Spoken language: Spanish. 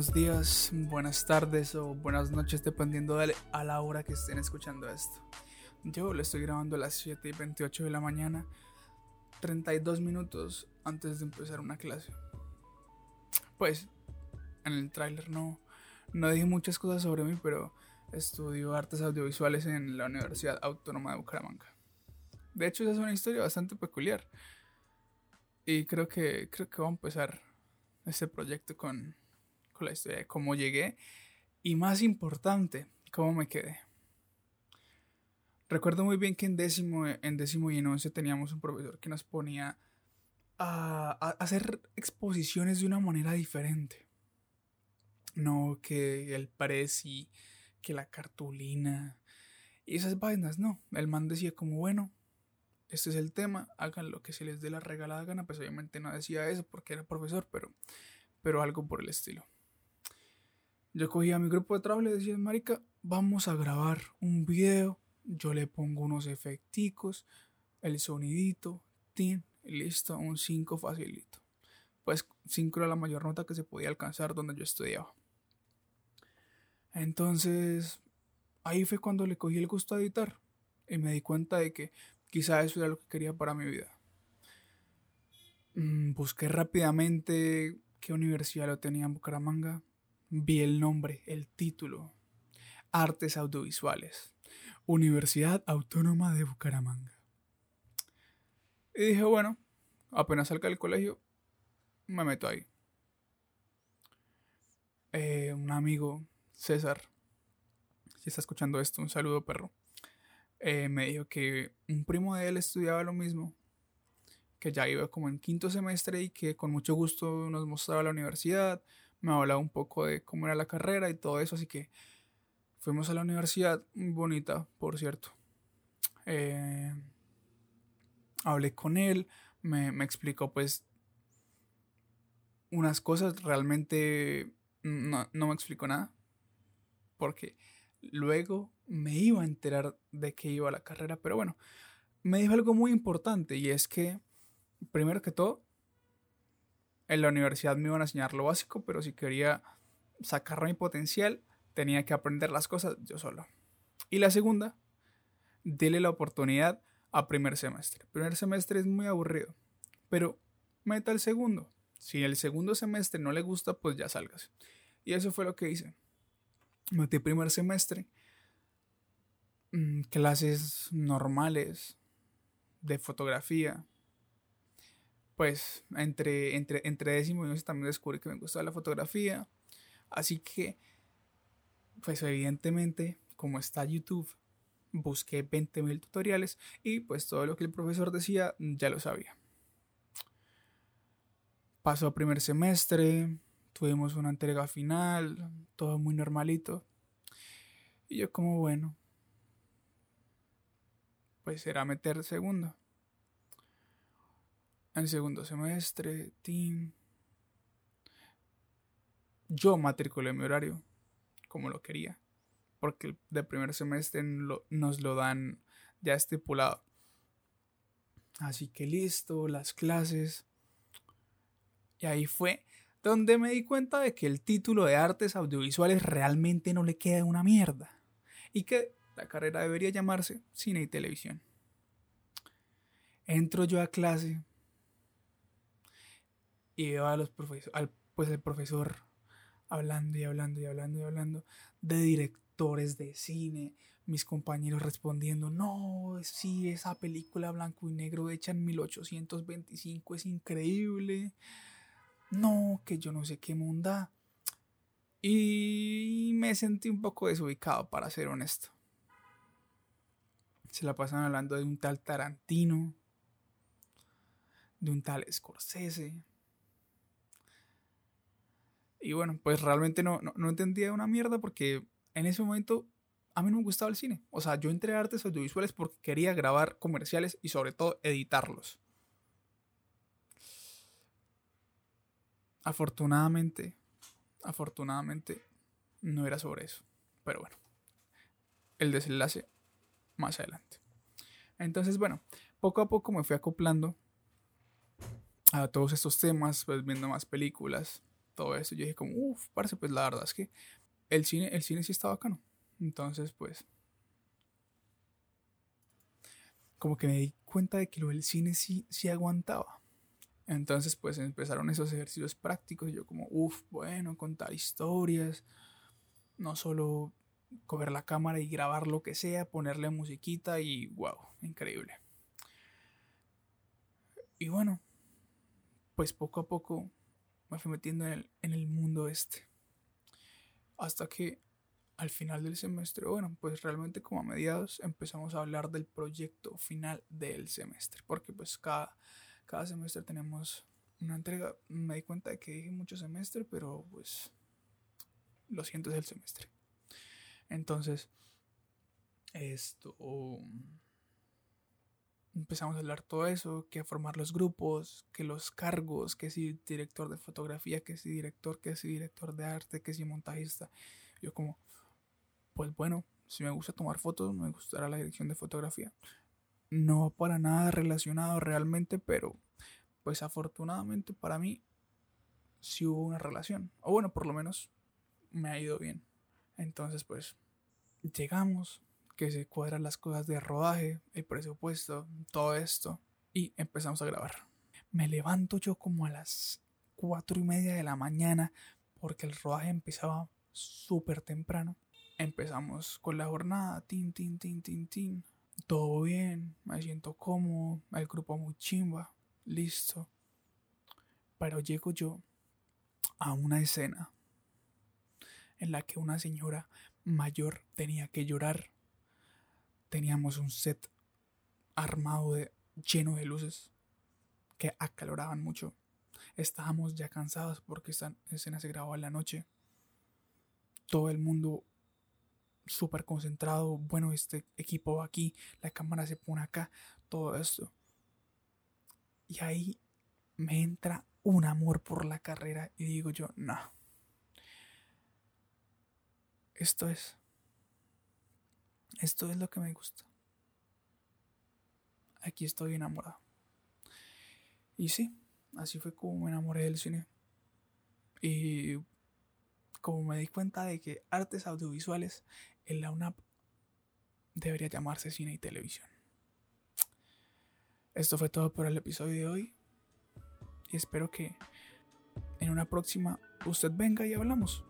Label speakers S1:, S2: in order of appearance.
S1: buenos días, buenas tardes o buenas noches, dependiendo de a la hora que estén escuchando esto. Yo lo estoy grabando a las 7 y 28 de la mañana, 32 minutos antes de empezar una clase. Pues, en el tráiler no, no dije muchas cosas sobre mí, pero estudio artes audiovisuales en la Universidad Autónoma de Bucaramanga. De hecho, esa es una historia bastante peculiar. Y creo que, creo que voy a empezar este proyecto con, la historia de cómo llegué y más importante, cómo me quedé. Recuerdo muy bien que en décimo, en décimo y en once teníamos un profesor que nos ponía a, hacer exposiciones de una manera diferente. No que el y que la cartulina y esas vainas, no. El man decía como, bueno, este es el tema, hagan lo que se les dé la regalada gana. Pues obviamente no decía eso porque era profesor, pero, pero algo por el estilo. Yo cogía mi grupo de trabajo y le decía, Marica, vamos a grabar un video. Yo le pongo unos efecticos, el sonidito, tin, listo, un 5 facilito. Pues 5 era la mayor nota que se podía alcanzar donde yo estudiaba. Entonces, ahí fue cuando le cogí el gusto a editar y me di cuenta de que Quizá eso era lo que quería para mi vida. Mm, busqué rápidamente qué universidad lo tenía en Bucaramanga. Vi el nombre, el título. Artes Audiovisuales. Universidad Autónoma de Bucaramanga. Y dije, bueno, apenas salga del colegio, me meto ahí. Eh, un amigo, César, si está escuchando esto, un saludo perro. Eh, me dijo que un primo de él estudiaba lo mismo, que ya iba como en quinto semestre y que con mucho gusto nos mostraba la universidad, me hablaba un poco de cómo era la carrera y todo eso, así que fuimos a la universidad, bonita, por cierto. Eh, hablé con él, me, me explicó pues unas cosas, realmente no, no me explicó nada, porque luego me iba a enterar de que iba a la carrera, pero bueno, me dijo algo muy importante y es que, primero que todo, en la universidad me iban a enseñar lo básico, pero si quería sacar mi potencial, tenía que aprender las cosas yo solo. Y la segunda, dele la oportunidad a primer semestre. Primer semestre es muy aburrido, pero meta el segundo. Si el segundo semestre no le gusta, pues ya salgas. Y eso fue lo que hice. Metí primer semestre Mm, clases normales de fotografía. Pues entre, entre, entre décimo y once también descubrí que me gustaba la fotografía. Así que, pues evidentemente, como está YouTube, busqué 20.000 tutoriales y pues todo lo que el profesor decía ya lo sabía. Pasó primer semestre, tuvimos una entrega final, todo muy normalito. Y yo como bueno, pues era meter segundo. En segundo semestre, team. Yo matriculé mi horario como lo quería. Porque de primer semestre nos lo dan ya estipulado. Así que listo, las clases. Y ahí fue donde me di cuenta de que el título de artes audiovisuales realmente no le queda una mierda. Y que la carrera debería llamarse cine y televisión. Entro yo a clase y veo a los profesores, pues el profesor hablando y hablando y hablando y hablando de directores de cine, mis compañeros respondiendo, no, sí, esa película blanco y negro hecha en 1825 es increíble, no, que yo no sé qué munda. Y me sentí un poco desubicado, para ser honesto. Se la pasan hablando de un tal Tarantino, de un tal Scorsese. Y bueno, pues realmente no, no, entendía una mierda porque en ese momento a mí no me gustaba el cine. O sea, yo entré a artes audiovisuales porque quería grabar comerciales y sobre todo editarlos. Afortunadamente, afortunadamente no era sobre eso. Pero bueno, el desenlace más adelante. Entonces, bueno, poco a poco me fui acoplando a todos estos temas, pues viendo más películas, todo eso. Yo dije como, uff, parce, pues la verdad es que el cine, el cine sí está bacano. Entonces, pues, como que me di cuenta de que lo del cine sí, sí aguantaba. Entonces, pues empezaron esos ejercicios prácticos. Y yo como, uff, bueno, contar historias. No solo coger la cámara y grabar lo que sea, ponerle musiquita y wow, increíble. Y bueno, pues poco a poco me fui metiendo en el, en el mundo este. Hasta que al final del semestre, bueno, pues realmente como a mediados empezamos a hablar del proyecto final del semestre, porque pues cada, cada semestre tenemos una entrega, me di cuenta de que dije mucho semestre, pero pues lo siento es el semestre. Entonces, esto empezamos a hablar todo eso, que a formar los grupos, que los cargos, que si director de fotografía, que si director, que si director de arte, que si montajista. Yo como, pues bueno, si me gusta tomar fotos, me gustará la dirección de fotografía. No para nada relacionado realmente, pero pues afortunadamente para mí sí hubo una relación. O bueno, por lo menos me ha ido bien. Entonces pues llegamos, que se cuadran las cosas de rodaje, el presupuesto, todo esto. Y empezamos a grabar. Me levanto yo como a las cuatro y media de la mañana porque el rodaje empezaba súper temprano empezamos con la jornada, tin, tin, tin, tin, tin. Todo bien, me siento cómodo, el grupo muy chimba, listo. Pero llego yo a una escena en la que una señora mayor tenía que llorar. Teníamos un set armado de, lleno de luces que acaloraban mucho. Estábamos ya cansados porque esta escena se grababa en la noche. Todo el mundo súper concentrado, bueno, este equipo va aquí, la cámara se pone acá, todo esto. Y ahí me entra un amor por la carrera y digo yo, no. Esto es. Esto es lo que me gusta. Aquí estoy enamorado. Y sí, así fue como me enamoré del cine. Y como me di cuenta de que artes audiovisuales en la UNAP debería llamarse cine y televisión. Esto fue todo por el episodio de hoy y espero que en una próxima usted venga y hablamos.